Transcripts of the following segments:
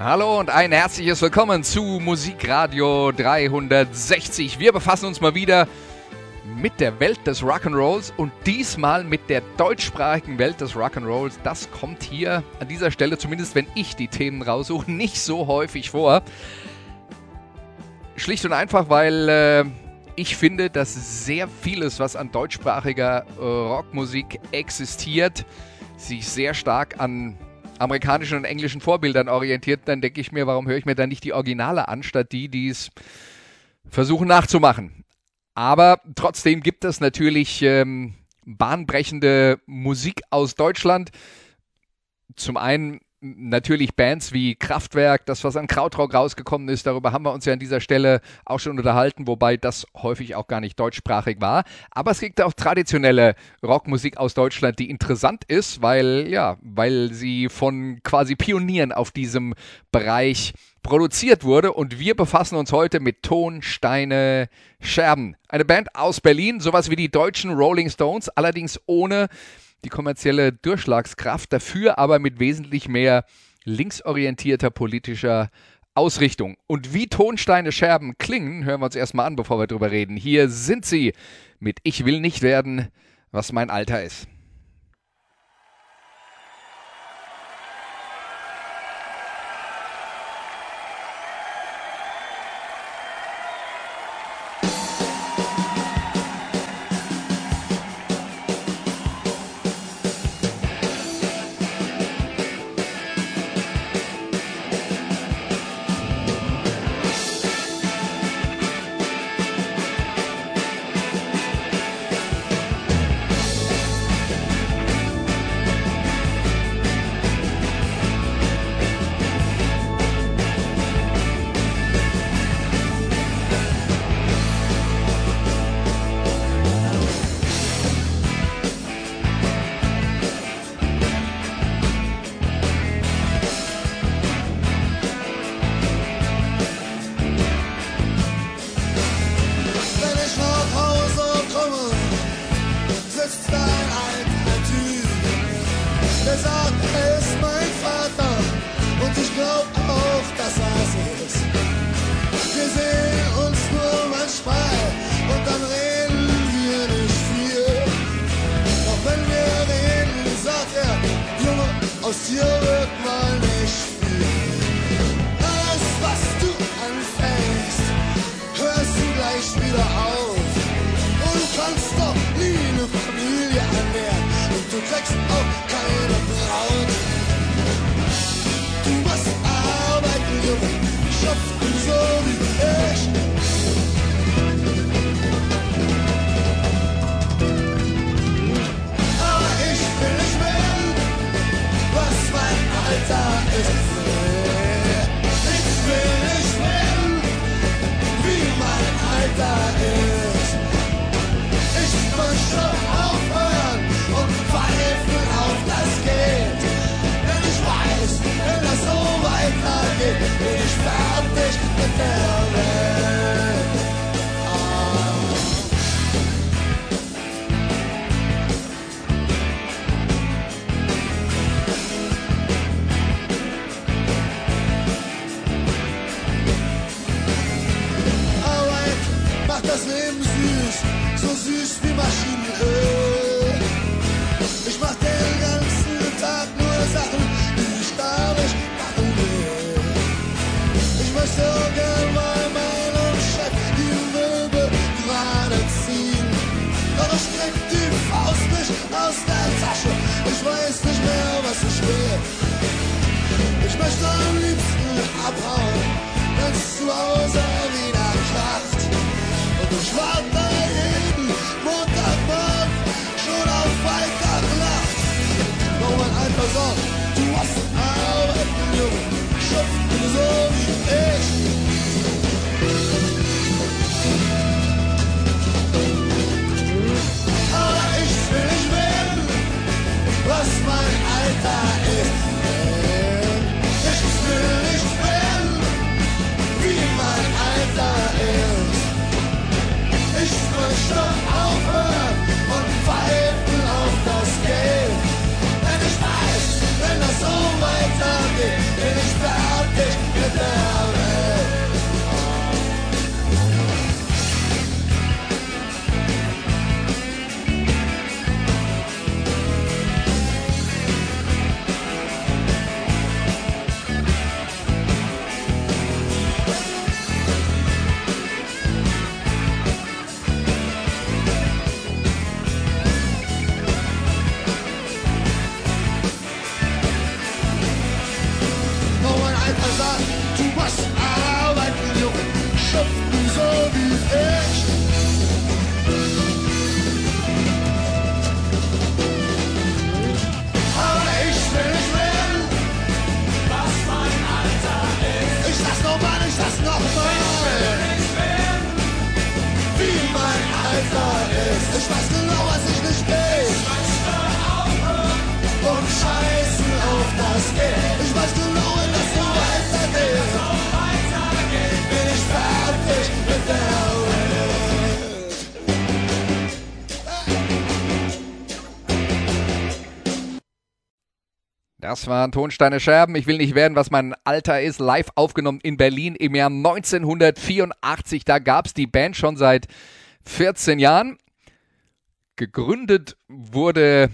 Hallo und ein herzliches Willkommen zu Musikradio 360. Wir befassen uns mal wieder mit der Welt des Rock'n'Rolls und diesmal mit der deutschsprachigen Welt des Rock'n'Rolls. Das kommt hier an dieser Stelle, zumindest wenn ich die Themen raussuche, nicht so häufig vor. Schlicht und einfach, weil äh, ich finde, dass sehr vieles, was an deutschsprachiger äh, Rockmusik existiert, sich sehr stark an amerikanischen und englischen Vorbildern orientiert, dann denke ich mir, warum höre ich mir dann nicht die Originale an, statt die, die es versuchen nachzumachen. Aber trotzdem gibt es natürlich ähm, bahnbrechende Musik aus Deutschland. Zum einen natürlich Bands wie Kraftwerk, das was an Krautrock rausgekommen ist, darüber haben wir uns ja an dieser Stelle auch schon unterhalten, wobei das häufig auch gar nicht deutschsprachig war. Aber es gibt auch traditionelle Rockmusik aus Deutschland, die interessant ist, weil ja, weil sie von quasi Pionieren auf diesem Bereich produziert wurde und wir befassen uns heute mit Ton, Steine, Scherben. Eine Band aus Berlin, sowas wie die deutschen Rolling Stones, allerdings ohne die kommerzielle Durchschlagskraft, dafür aber mit wesentlich mehr linksorientierter politischer Ausrichtung. Und wie Tonsteine Scherben klingen, hören wir uns erstmal an, bevor wir drüber reden. Hier sind sie mit Ich will nicht werden, was mein Alter ist. Dir wird mal nicht viel. Alles, was du anfängst, hörst du gleich wieder auf. Und kannst doch nie eine Familie ernähren und du kriegst auch keine Braut. Du musst arbeiten, Junge, schuften ich fertig mit der Welt. Süß wie Maschinenöl. Ich mach den ganzen Tag nur Sachen, die ich gar nicht machen will. Ich möchte gern mal meinem Chef die Möbel gerade ziehen. Doch ich krieg die Faust nicht aus der Tasche. Ich weiß nicht mehr, was ich will. Ich möchte am liebsten abhauen, wenn's zu Hause wieder kracht. Und ich warte möchte waren Tonsteine Scherben. Ich will nicht werden, was mein Alter ist. Live aufgenommen in Berlin im Jahr 1984. Da gab es die Band schon seit 14 Jahren. Gegründet wurde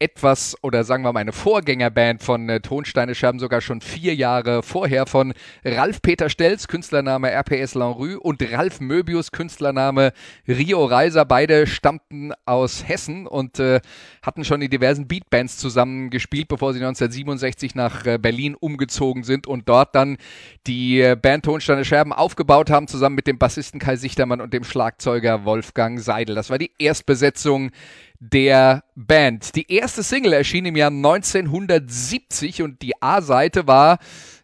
etwas oder sagen wir mal eine Vorgängerband von äh, Tonsteine Scherben sogar schon vier Jahre vorher von Ralf Peter Stelz, Künstlername RPS Lanrue und Ralf Möbius, Künstlername Rio Reiser. Beide stammten aus Hessen und äh, hatten schon in diversen Beatbands zusammen gespielt, bevor sie 1967 nach äh, Berlin umgezogen sind und dort dann die äh, Band Tonsteine Scherben aufgebaut haben, zusammen mit dem Bassisten Kai Sichtermann und dem Schlagzeuger Wolfgang Seidel. Das war die Erstbesetzung der Band. Die erste Single erschien im Jahr 1970 und die A-Seite war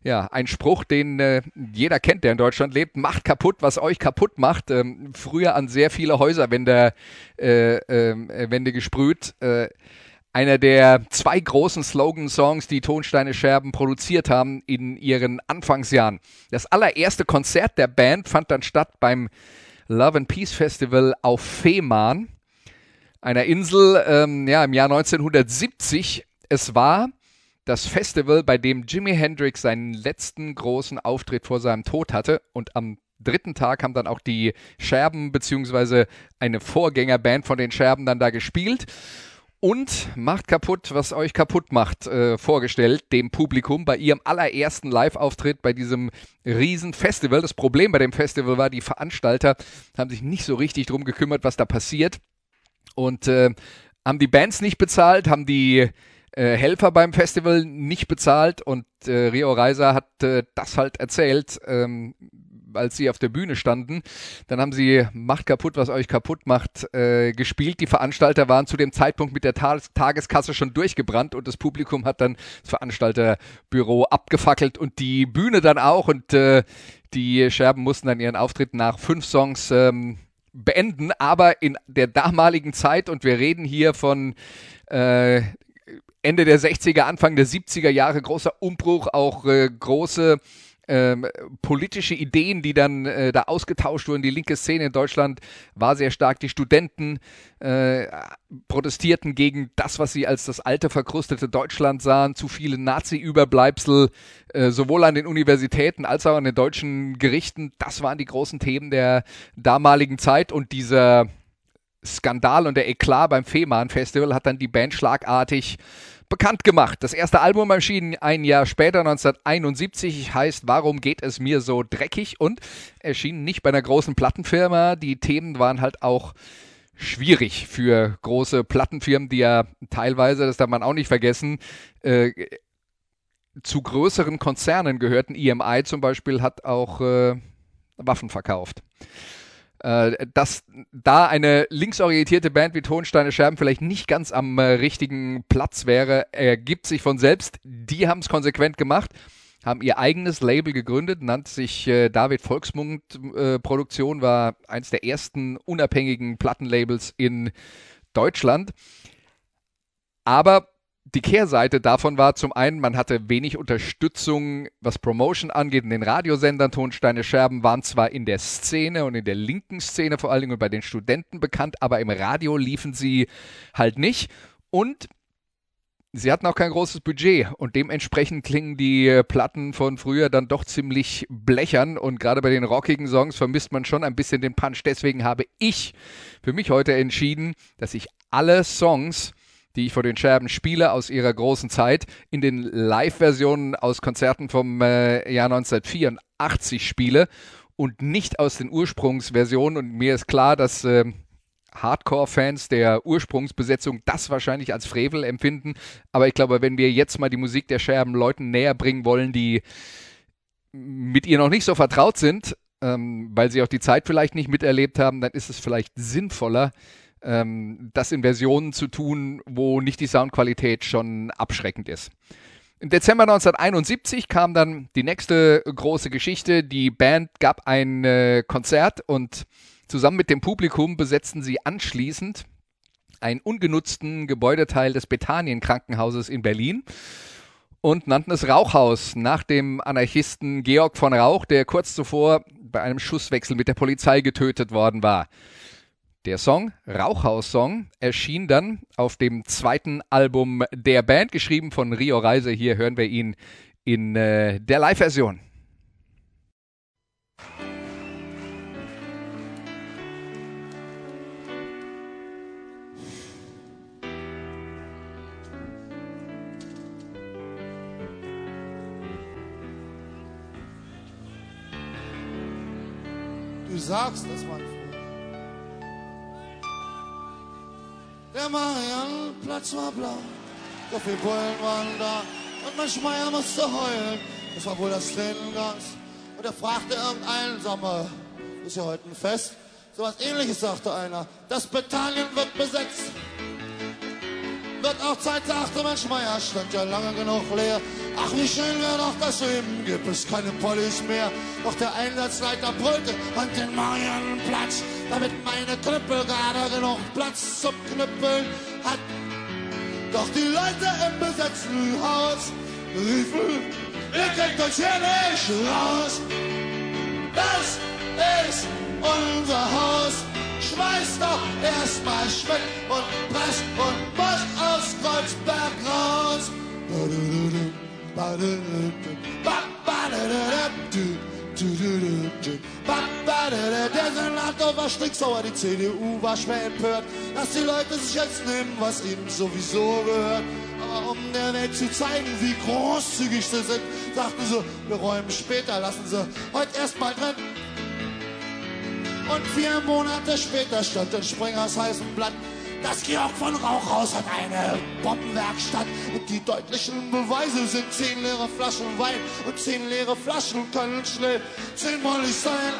ja ein Spruch, den äh, jeder kennt, der in Deutschland lebt: Macht kaputt, was euch kaputt macht. Ähm, früher an sehr viele Häuserwände äh, äh, gesprüht. Äh, einer der zwei großen Slogan-Songs, die Tonsteine Scherben produziert haben in ihren Anfangsjahren. Das allererste Konzert der Band fand dann statt beim Love and Peace Festival auf Fehmarn einer Insel ähm, ja, im Jahr 1970. Es war das Festival, bei dem Jimi Hendrix seinen letzten großen Auftritt vor seinem Tod hatte und am dritten Tag haben dann auch die Scherben beziehungsweise eine Vorgängerband von den Scherben dann da gespielt und macht kaputt, was euch kaputt macht, äh, vorgestellt dem Publikum bei ihrem allerersten Live-Auftritt bei diesem riesen Festival. Das Problem bei dem Festival war, die Veranstalter haben sich nicht so richtig drum gekümmert, was da passiert und äh, haben die Bands nicht bezahlt, haben die äh, Helfer beim Festival nicht bezahlt und äh, Rio Reiser hat äh, das halt erzählt, ähm, als sie auf der Bühne standen. Dann haben sie Macht kaputt, was euch kaputt macht, äh, gespielt. Die Veranstalter waren zu dem Zeitpunkt mit der Ta Tageskasse schon durchgebrannt und das Publikum hat dann das Veranstalterbüro abgefackelt und die Bühne dann auch und äh, die Scherben mussten dann ihren Auftritt nach fünf Songs ähm, beenden, aber in der damaligen Zeit, und wir reden hier von äh, Ende der 60er, Anfang der 70er Jahre, großer Umbruch, auch äh, große ähm, politische Ideen, die dann äh, da ausgetauscht wurden. Die linke Szene in Deutschland war sehr stark. Die Studenten äh, protestierten gegen das, was sie als das alte, verkrustete Deutschland sahen. Zu viele Nazi-Überbleibsel, äh, sowohl an den Universitäten als auch an den deutschen Gerichten. Das waren die großen Themen der damaligen Zeit und dieser Skandal und der Eklat beim Fehmarn Festival hat dann die Band schlagartig bekannt gemacht. Das erste Album erschien ein Jahr später, 1971, heißt Warum geht es mir so dreckig und erschien nicht bei einer großen Plattenfirma. Die Themen waren halt auch schwierig für große Plattenfirmen, die ja teilweise, das darf man auch nicht vergessen, äh, zu größeren Konzernen gehörten. EMI zum Beispiel hat auch äh, Waffen verkauft äh, dass da eine linksorientierte Band wie Tonsteine Scherben vielleicht nicht ganz am äh, richtigen Platz wäre, ergibt sich von selbst. Die haben es konsequent gemacht, haben ihr eigenes Label gegründet, nannte sich äh, David Volksmund äh, Produktion, war eins der ersten unabhängigen Plattenlabels in Deutschland. Aber die Kehrseite davon war zum einen, man hatte wenig Unterstützung, was Promotion angeht, in den Radiosendern. Tonsteine Scherben waren zwar in der Szene und in der linken Szene vor allen Dingen und bei den Studenten bekannt, aber im Radio liefen sie halt nicht. Und sie hatten auch kein großes Budget und dementsprechend klingen die Platten von früher dann doch ziemlich blechern und gerade bei den rockigen Songs vermisst man schon ein bisschen den Punch. Deswegen habe ich für mich heute entschieden, dass ich alle Songs die ich vor den Scherben spiele aus ihrer großen Zeit, in den Live-Versionen aus Konzerten vom äh, Jahr 1984 spiele und nicht aus den Ursprungsversionen. Und mir ist klar, dass äh, Hardcore-Fans der Ursprungsbesetzung das wahrscheinlich als Frevel empfinden. Aber ich glaube, wenn wir jetzt mal die Musik der Scherben Leuten näher bringen wollen, die mit ihr noch nicht so vertraut sind, ähm, weil sie auch die Zeit vielleicht nicht miterlebt haben, dann ist es vielleicht sinnvoller, ähm, das in Versionen zu tun, wo nicht die Soundqualität schon abschreckend ist. Im Dezember 1971 kam dann die nächste große Geschichte. Die Band gab ein äh, Konzert und zusammen mit dem Publikum besetzten sie anschließend einen ungenutzten Gebäudeteil des Bethanien Krankenhauses in Berlin und nannten es Rauchhaus nach dem Anarchisten Georg von Rauch, der kurz zuvor bei einem Schusswechsel mit der Polizei getötet worden war. Der Song Rauchhaus-Song erschien dann auf dem zweiten Album der Band, geschrieben von Rio Reise. Hier hören wir ihn in äh, der Live-Version. Du sagst es, mein Der Mariannenplatz war blau, so viele Bullen waren da und mein Schmeier musste heulen. Das war wohl das Tränengas. Und er fragte irgendeinen, mal, ist ja heute ein Fest? So was ähnliches sagte einer. Das Bethanien wird besetzt. Wird auch Zeit, sagte mein Schmeier, stand ja lange genug leer. Ach, wie schön wäre doch das Leben, gibt es keine Polis mehr. Doch der Einsatzleiter brüllte an den Mariannenplatz damit meine Knüppel gerade genug Platz zum Knüppeln hat. Doch die Leute im besetzten Haus riefen, ihr kriegt uns hier nicht raus. Das ist unser Haus. Schmeiß doch erstmal Schmidt und Press und Bosch aus Kreuzberg raus. Der Senator war stinksauer, die CDU war schwer empört, dass die Leute sich jetzt nehmen, was ihnen sowieso gehört. Aber um der Welt zu zeigen, wie großzügig sie sind, sagten sie, wir räumen später, lassen sie heute erstmal drin. Und vier Monate später stand in Springers heißem Blatt, das Georg von Rauchhaus hat eine Bombenwerkstatt und die deutlichen Beweise sind zehn leere Flaschen Wein und zehn leere Flaschen können schnell zehnmalig sein.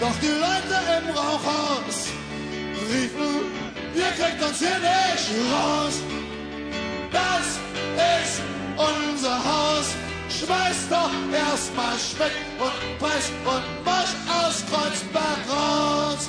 Doch die Leute im Rauchhaus riefen, ihr kriegt uns hier nicht raus. Das ist unser Haus. Schmeiß doch erstmal Schmidt und Preis und Marsch aus Kreuzberg raus.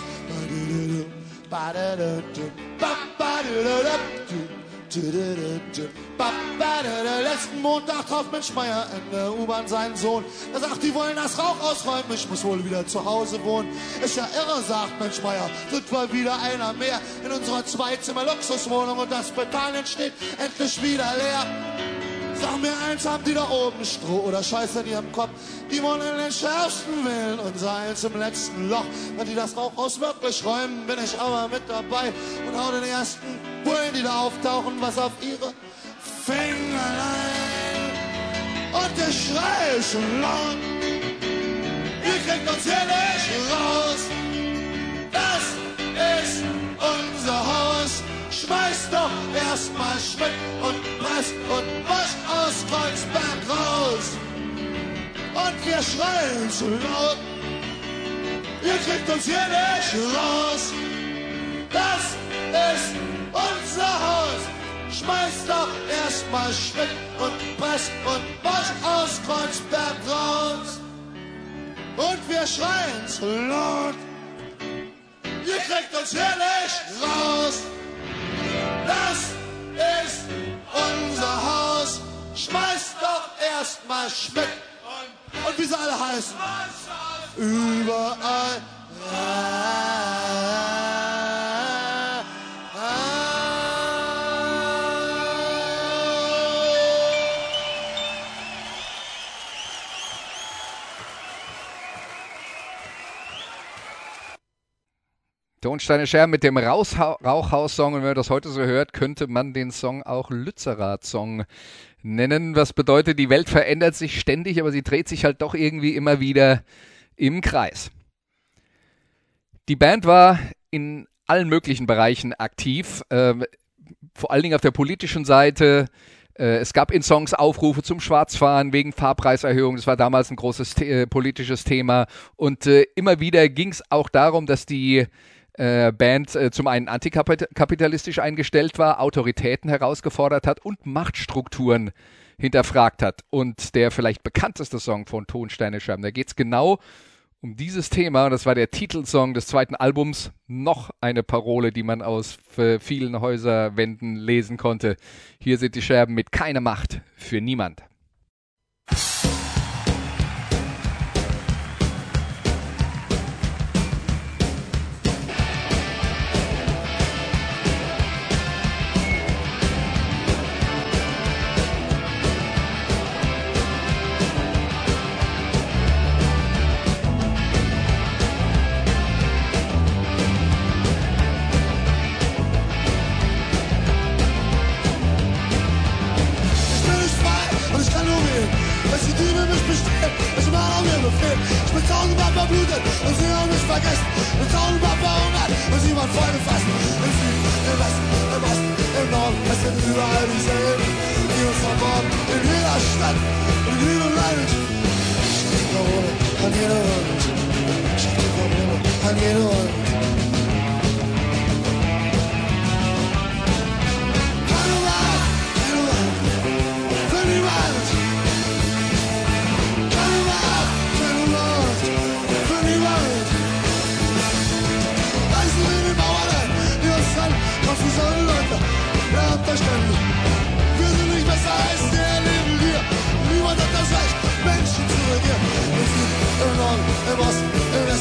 Letzten Montag traf Mensch Meier in der U-Bahn seinen Sohn. Er sagt, die wollen das Rauch ausräumen, ich muss wohl wieder zu Hause wohnen. Ist ja irre, sagt Mensch Meier, sind wir wieder einer mehr in unserer Zweizimmer-Luxuswohnung und das Betanien steht endlich wieder leer. Sag mir eins, haben die da oben Stroh oder Scheiße in ihrem Kopf? Die wollen in den schärfsten wählen und eins im letzten Loch. Wenn die das Rauchhaus wirklich räumen, bin ich aber mit dabei und hau den ersten Bullen, die da auftauchen, was auf ihre Fingerlein. Und der Schrei schon laut. Ihr kriegt uns hier nicht raus. Das ist unser Haus. Schmeiß doch erstmal Schmidt und Press und aus Kreuzberg raus. Und wir schreien zu laut. Ihr kriegt uns hier nicht raus. Das ist unser Haus. Schmeiß doch erstmal Schmidt und Press und Bosch aus Kreuzberg raus. Und wir schreien zu laut. Ihr kriegt uns hier nicht raus. Das ist mal Schmidt und, und wie sie alle heißen. Überall. Tonsteine Scherben mit dem Rauchhaus-Song. Und wenn man das heute so hört, könnte man den Song auch Lützerath-Song nennen. Was bedeutet, die Welt verändert sich ständig, aber sie dreht sich halt doch irgendwie immer wieder im Kreis. Die Band war in allen möglichen Bereichen aktiv, äh, vor allen Dingen auf der politischen Seite. Äh, es gab in Songs Aufrufe zum Schwarzfahren wegen Fahrpreiserhöhung. Das war damals ein großes The äh, politisches Thema. Und äh, immer wieder ging es auch darum, dass die äh, Band äh, zum einen antikapitalistisch eingestellt war, Autoritäten herausgefordert hat und Machtstrukturen hinterfragt hat. Und der vielleicht bekannteste Song von Tonsteine Scherben, da geht es genau um dieses Thema. Das war der Titelsong des zweiten Albums. Noch eine Parole, die man aus vielen Häuserwänden lesen konnte. Hier sind die Scherben mit keine Macht für niemand.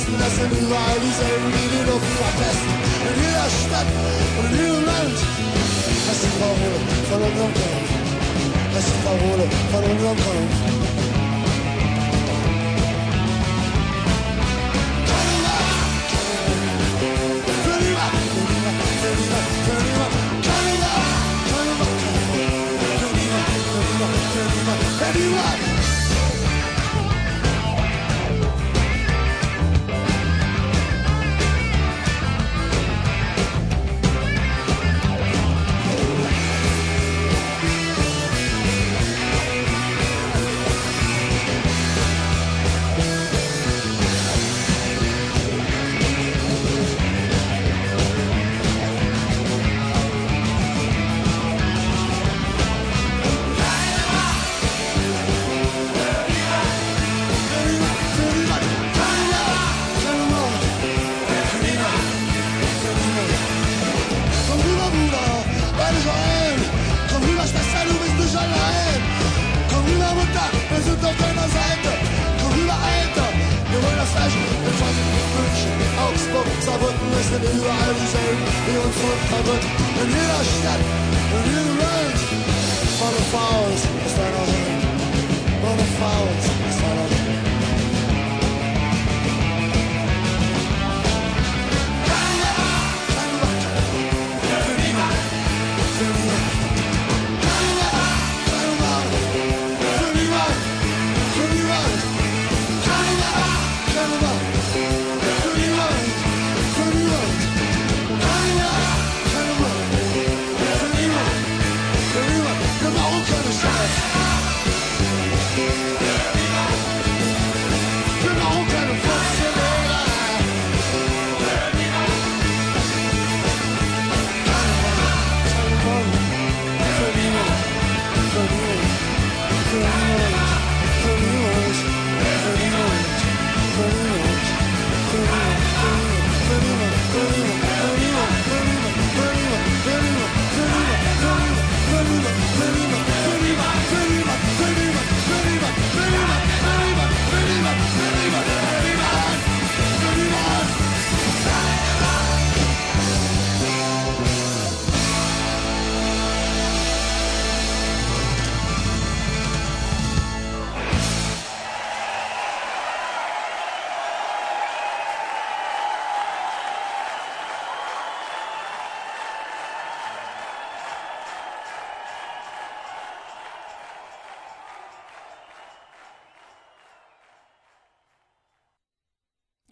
Straßen, das sind überall dieselben, die du dort verpest. In jeder Stadt und in jedem Land. Das ist die Parole von unserem Kampf. Das ist die Parole von unserem Kampf. Für die Macht, für die Macht, für die Macht, für die Macht, für die Macht, für die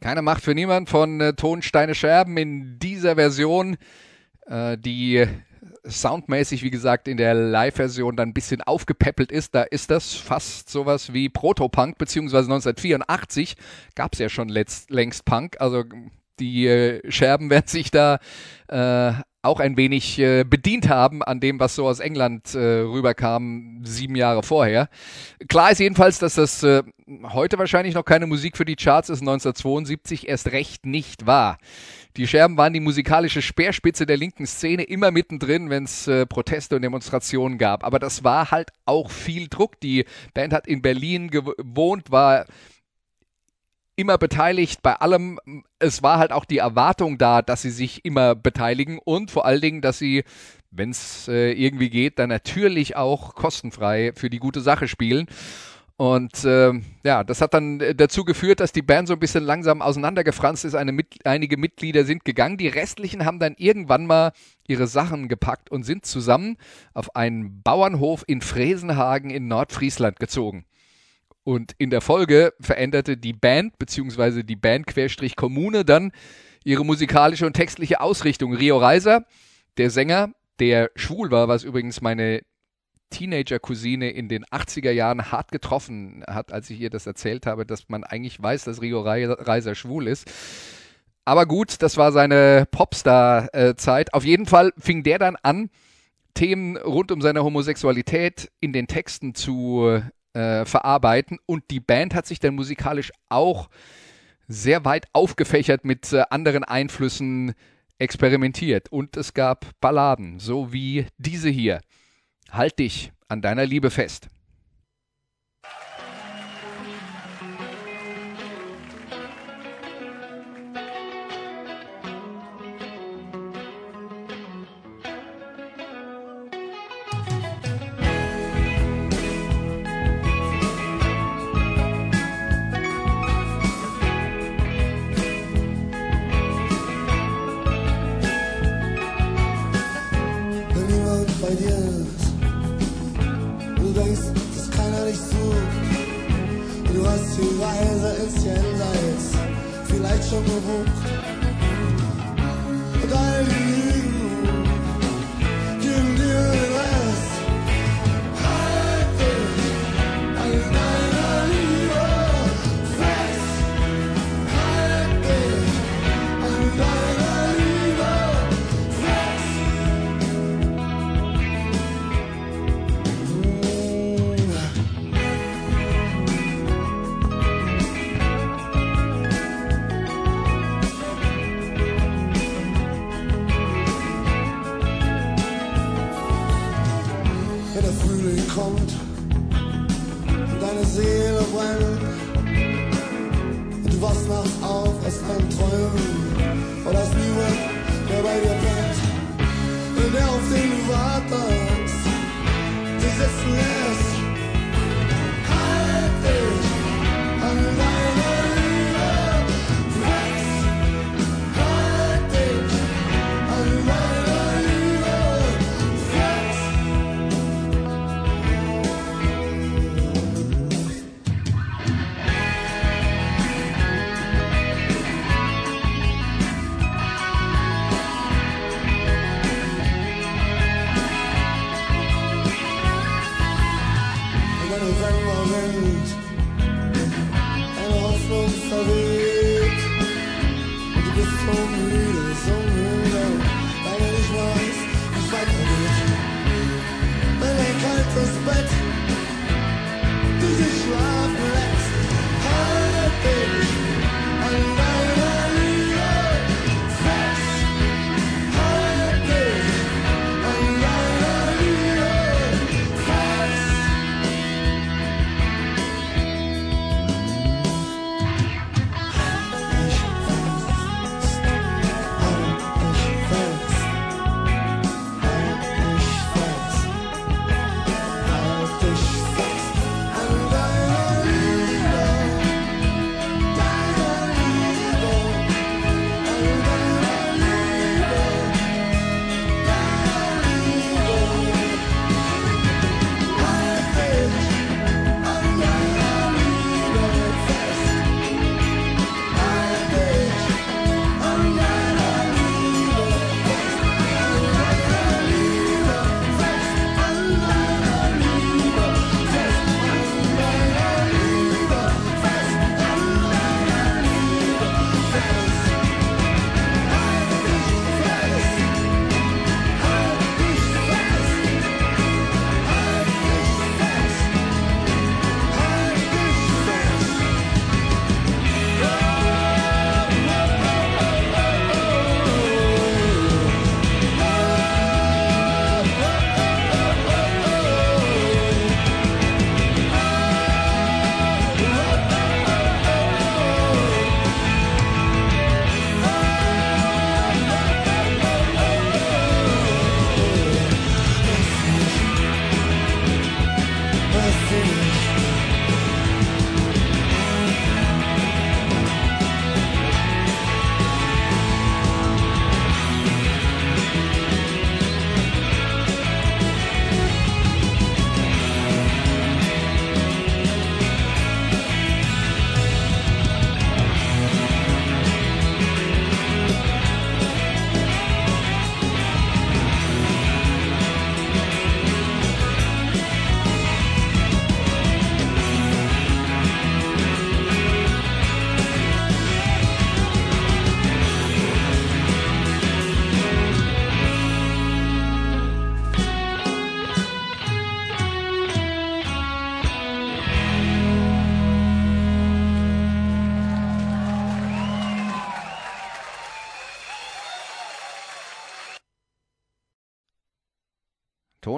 Keine Macht für niemand von äh, Tonsteine Scherben in dieser Version, äh, die soundmäßig, wie gesagt, in der Live-Version dann ein bisschen aufgepäppelt ist. Da ist das fast sowas wie Protopunk, beziehungsweise 1984 gab es ja schon letzt, längst Punk. Also die äh, Scherben werden sich da äh, auch ein wenig äh, bedient haben an dem, was so aus England äh, rüberkam, sieben Jahre vorher. Klar ist jedenfalls, dass das äh, heute wahrscheinlich noch keine Musik für die Charts ist, 1972 erst recht nicht war. Die Scherben waren die musikalische Speerspitze der linken Szene immer mittendrin, wenn es äh, Proteste und Demonstrationen gab. Aber das war halt auch viel Druck. Die Band hat in Berlin gewohnt, war immer beteiligt bei allem. Es war halt auch die Erwartung da, dass sie sich immer beteiligen und vor allen Dingen, dass sie, wenn es äh, irgendwie geht, dann natürlich auch kostenfrei für die gute Sache spielen. Und äh, ja, das hat dann äh, dazu geführt, dass die Band so ein bisschen langsam auseinandergefranst ist. Mit, einige Mitglieder sind gegangen. Die restlichen haben dann irgendwann mal ihre Sachen gepackt und sind zusammen auf einen Bauernhof in Fresenhagen in Nordfriesland gezogen. Und in der Folge veränderte die Band bzw. die Band-Kommune dann ihre musikalische und textliche Ausrichtung. Rio Reiser, der Sänger, der schwul war, was übrigens meine Teenager-Cousine in den 80er Jahren hart getroffen hat, als ich ihr das erzählt habe, dass man eigentlich weiß, dass Rio Reiser schwul ist. Aber gut, das war seine Popstar-Zeit. Auf jeden Fall fing der dann an, Themen rund um seine Homosexualität in den Texten zu äh, verarbeiten. Und die Band hat sich dann musikalisch auch sehr weit aufgefächert mit äh, anderen Einflüssen experimentiert. Und es gab Balladen, so wie diese hier. Halt dich an deiner Liebe fest. Schon gebucht. Und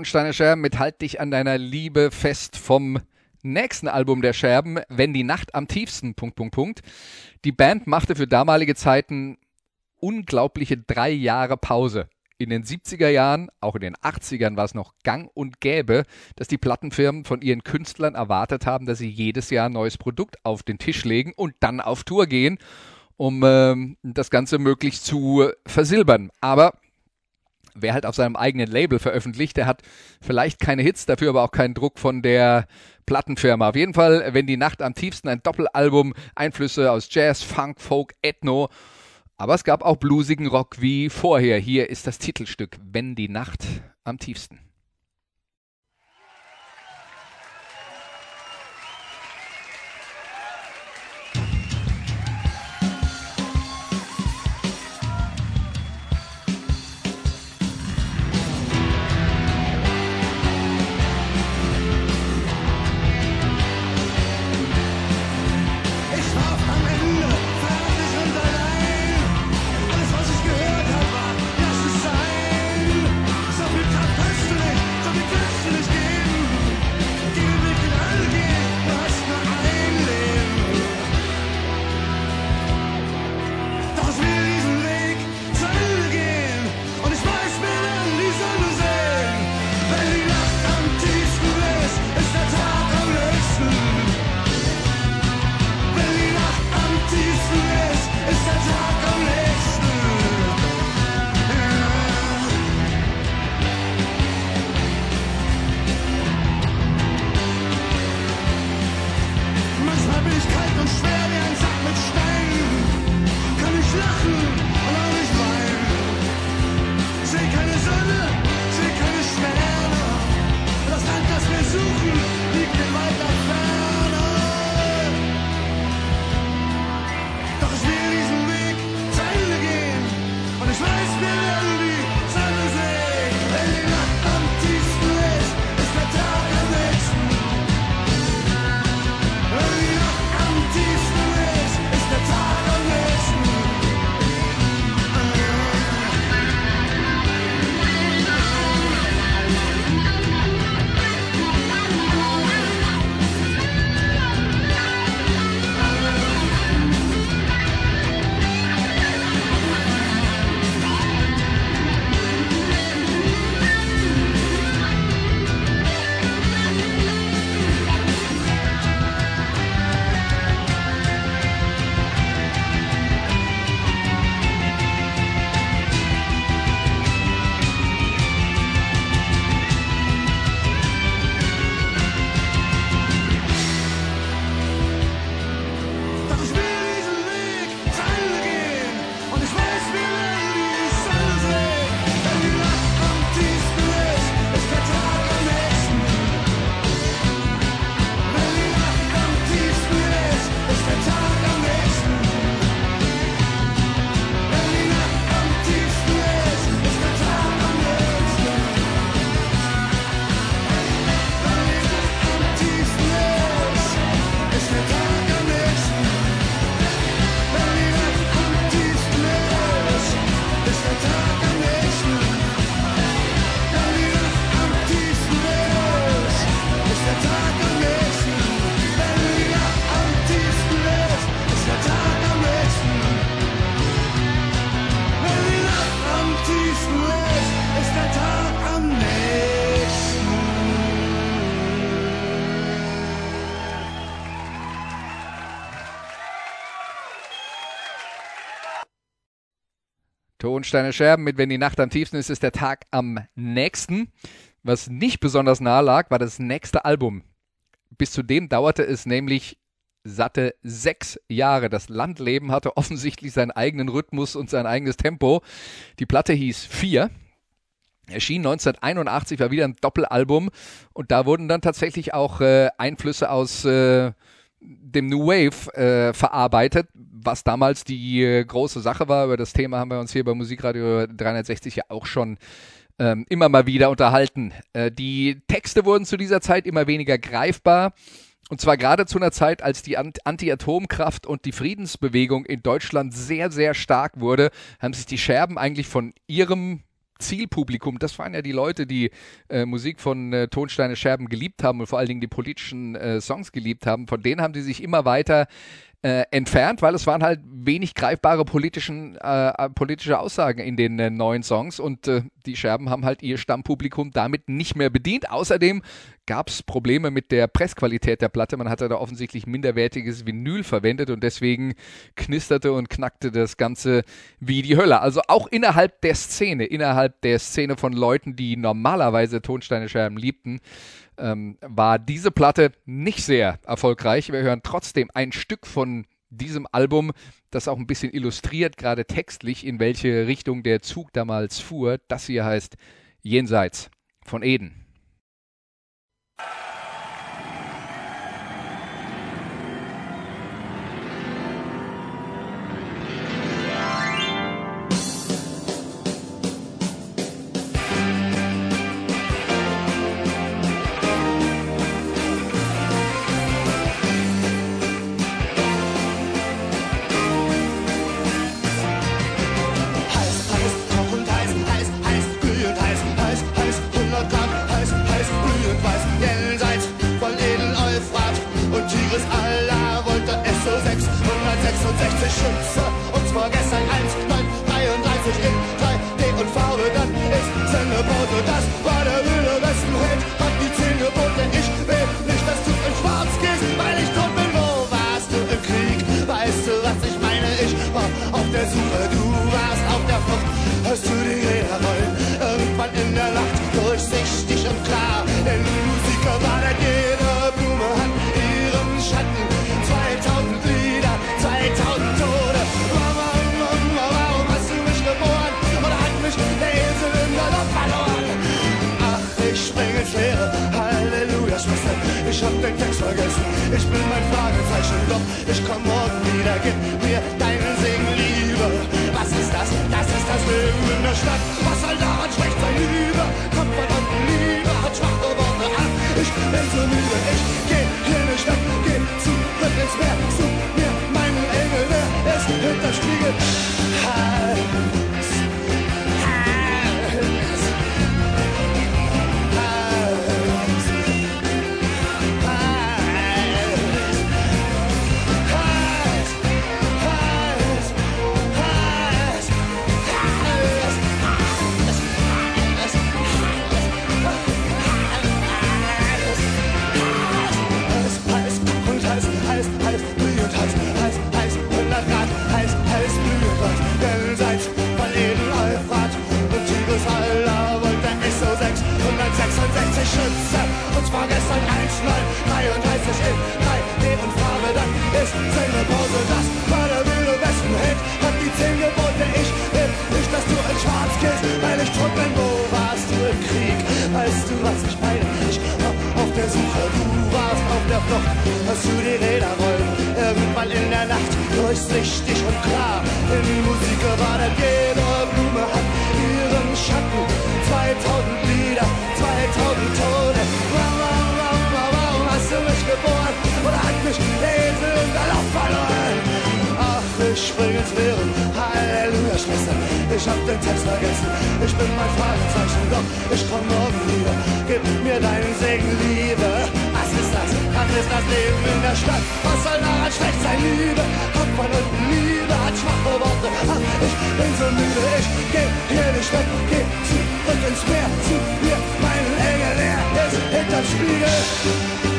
Tonsteine Scherben mit Halt dich an deiner Liebe fest vom nächsten Album der Scherben, Wenn die Nacht am tiefsten, Punkt, Punkt, Punkt. Die Band machte für damalige Zeiten unglaubliche drei Jahre Pause. In den 70er Jahren, auch in den 80ern war es noch gang und gäbe, dass die Plattenfirmen von ihren Künstlern erwartet haben, dass sie jedes Jahr ein neues Produkt auf den Tisch legen und dann auf Tour gehen, um ähm, das Ganze möglichst zu versilbern. Aber wer halt auf seinem eigenen Label veröffentlicht, der hat vielleicht keine Hits, dafür aber auch keinen Druck von der Plattenfirma. Auf jeden Fall, wenn die Nacht am tiefsten ein Doppelalbum, Einflüsse aus Jazz, Funk, Folk, Ethno, aber es gab auch bluesigen Rock wie vorher. Hier ist das Titelstück Wenn die Nacht am tiefsten. Tonsteine Scherben mit Wenn die Nacht am tiefsten ist, ist der Tag am nächsten. Was nicht besonders nahe lag, war das nächste Album. Bis zu dem dauerte es nämlich satte sechs Jahre. Das Landleben hatte offensichtlich seinen eigenen Rhythmus und sein eigenes Tempo. Die Platte hieß Vier. Erschien 1981, war wieder ein Doppelalbum und da wurden dann tatsächlich auch äh, Einflüsse aus äh, dem New Wave äh, verarbeitet, was damals die äh, große Sache war. Über das Thema haben wir uns hier bei Musikradio 360 ja auch schon ähm, immer mal wieder unterhalten. Äh, die Texte wurden zu dieser Zeit immer weniger greifbar. Und zwar gerade zu einer Zeit, als die Anti-Atomkraft und die Friedensbewegung in Deutschland sehr, sehr stark wurde, haben sich die Scherben eigentlich von ihrem Zielpublikum, das waren ja die Leute, die äh, Musik von äh, Tonsteine Scherben geliebt haben und vor allen Dingen die politischen äh, Songs geliebt haben. Von denen haben sie sich immer weiter äh, entfernt, weil es waren halt wenig greifbare politischen, äh, äh, politische Aussagen in den äh, neuen Songs und äh, die Scherben haben halt ihr Stammpublikum damit nicht mehr bedient. Außerdem gab es Probleme mit der Pressqualität der Platte. Man hatte da offensichtlich minderwertiges Vinyl verwendet und deswegen knisterte und knackte das Ganze wie die Hölle. Also auch innerhalb der Szene, innerhalb der Szene von Leuten, die normalerweise Tonsteine Scherben liebten, ähm, war diese Platte nicht sehr erfolgreich. Wir hören trotzdem ein Stück von diesem Album, das auch ein bisschen illustriert, gerade textlich, in welche Richtung der Zug damals fuhr. Das hier heißt Jenseits von Eden. Schütze. Und zwar gestern Flucht, hast du die Räder rollen, irgendwann in der Nacht, durchsichtig und klar, in Musik gewartet, jede Blume hat ihren Schatten, 2000 Lieder, 2000 Tode, warum, warum, warum, warum hast du mich geboren, oder hat mich der Esel der Luft verloren? Ach, ich spring ins Leere, Halleluja, Schwester, ich hab den Text vergessen, ich bin mein Fragezeichen, doch. Ich komm morgen wieder, gib mir deinen Segen, Liebe, was ist das, Leben in der Stadt, was soll daran schlecht sein, Liebe, hat von unten Liebe, hat schwache Worte, ach, ich bin so müde, ich geh hier nicht weg, geh zurück ins Meer, zu mir meinen Engel, er ist hinterm Spiegel.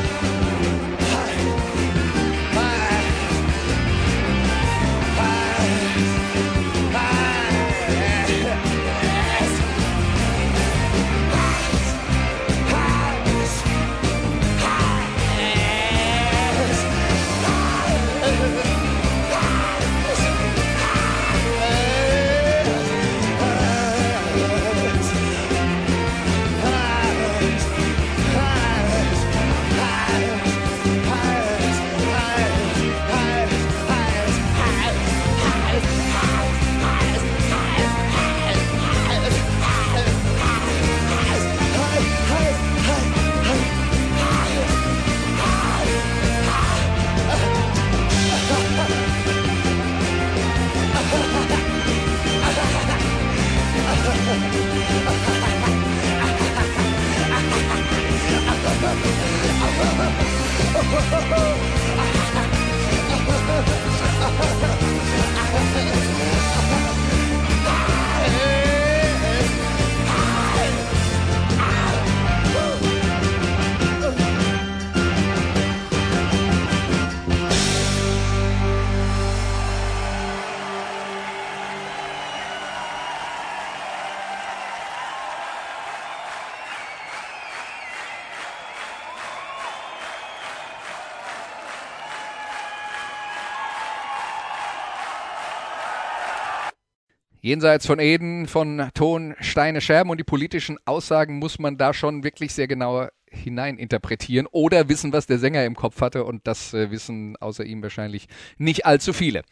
Jenseits von Eden, von Ton, Steine, Scherben und die politischen Aussagen muss man da schon wirklich sehr genau hineininterpretieren oder wissen, was der Sänger im Kopf hatte und das äh, wissen außer ihm wahrscheinlich nicht allzu viele.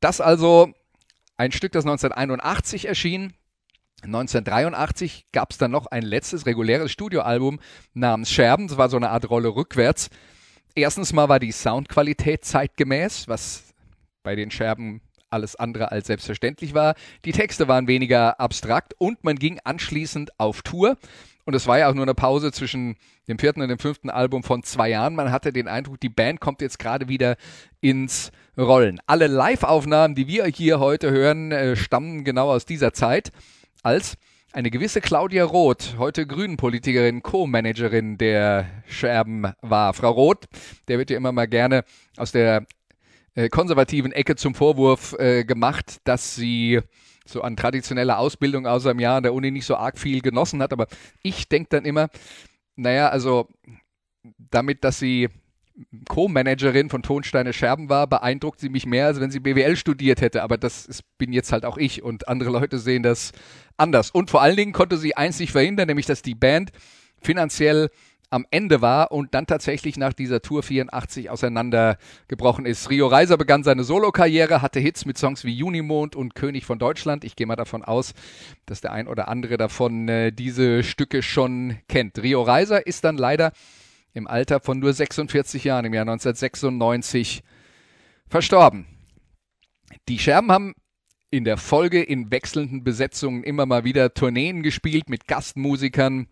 Das also ein Stück, das 1981 erschien. 1983 gab es dann noch ein letztes reguläres Studioalbum namens Scherben. Das war so eine Art Rolle rückwärts. Erstens mal war die Soundqualität zeitgemäß, was bei den Scherben alles andere als selbstverständlich war. Die Texte waren weniger abstrakt und man ging anschließend auf Tour. Und es war ja auch nur eine Pause zwischen dem vierten und dem fünften Album von zwei Jahren. Man hatte den Eindruck, die Band kommt jetzt gerade wieder ins Rollen. Alle Live-Aufnahmen, die wir hier heute hören, äh, stammen genau aus dieser Zeit, als eine gewisse Claudia Roth, heute Grünen-Politikerin, Co-Managerin der Scherben war. Frau Roth, der wird ja immer mal gerne aus der äh, konservativen Ecke zum Vorwurf äh, gemacht, dass sie so an traditioneller Ausbildung außer im Jahr an der Uni nicht so arg viel genossen hat. Aber ich denke dann immer, naja, also damit, dass sie Co-Managerin von Tonsteine Scherben war, beeindruckt sie mich mehr, als wenn sie BWL studiert hätte. Aber das ist, bin jetzt halt auch ich und andere Leute sehen das anders. Und vor allen Dingen konnte sie eins nicht verhindern, nämlich dass die Band finanziell am Ende war und dann tatsächlich nach dieser Tour 84 auseinandergebrochen ist. Rio Reiser begann seine Solokarriere, hatte Hits mit Songs wie Junimond und König von Deutschland. Ich gehe mal davon aus, dass der ein oder andere davon äh, diese Stücke schon kennt. Rio Reiser ist dann leider im Alter von nur 46 Jahren im Jahr 1996 verstorben. Die Scherben haben in der Folge in wechselnden Besetzungen immer mal wieder Tourneen gespielt mit Gastmusikern.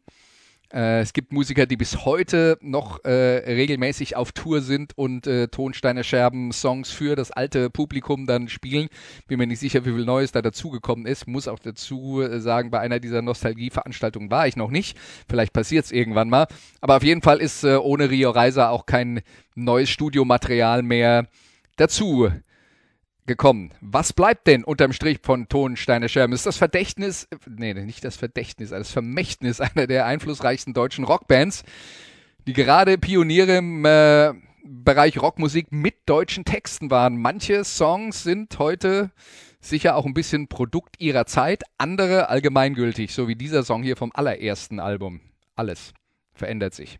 Äh, es gibt Musiker, die bis heute noch äh, regelmäßig auf Tour sind und äh, Tonsteine Scherben Songs für das alte Publikum dann spielen. Bin mir nicht sicher, wie viel Neues da dazugekommen ist. Muss auch dazu äh, sagen, bei einer dieser Nostalgieveranstaltungen war ich noch nicht. Vielleicht passiert es irgendwann mal. Aber auf jeden Fall ist äh, ohne Rio Reiser auch kein neues Studiomaterial mehr dazu gekommen. Was bleibt denn unterm Strich von Tonsteine Scherben? Ist das Verdächtnis, nee, nicht das Verdächtnis, das Vermächtnis einer der einflussreichsten deutschen Rockbands, die gerade Pioniere im äh, Bereich Rockmusik mit deutschen Texten waren. Manche Songs sind heute sicher auch ein bisschen Produkt ihrer Zeit, andere allgemeingültig, so wie dieser Song hier vom allerersten Album. Alles verändert sich.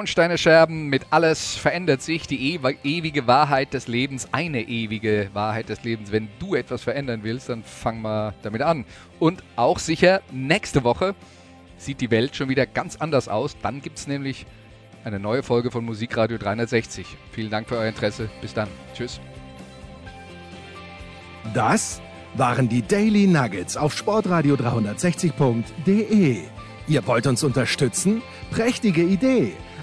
Tonsteine Scherben mit alles verändert sich, die ew- ewige Wahrheit des Lebens, eine ewige Wahrheit des Lebens. Wenn du etwas verändern willst, dann fang mal damit an. Und auch sicher, nächste Woche sieht die Welt schon wieder ganz anders aus. Dann gibt es nämlich eine neue Folge von Musikradio 360. Vielen Dank für euer Interesse. Bis dann. Tschüss. Das waren die Daily Nuggets auf sportradio 360.de. Ihr wollt uns unterstützen? Prächtige Idee!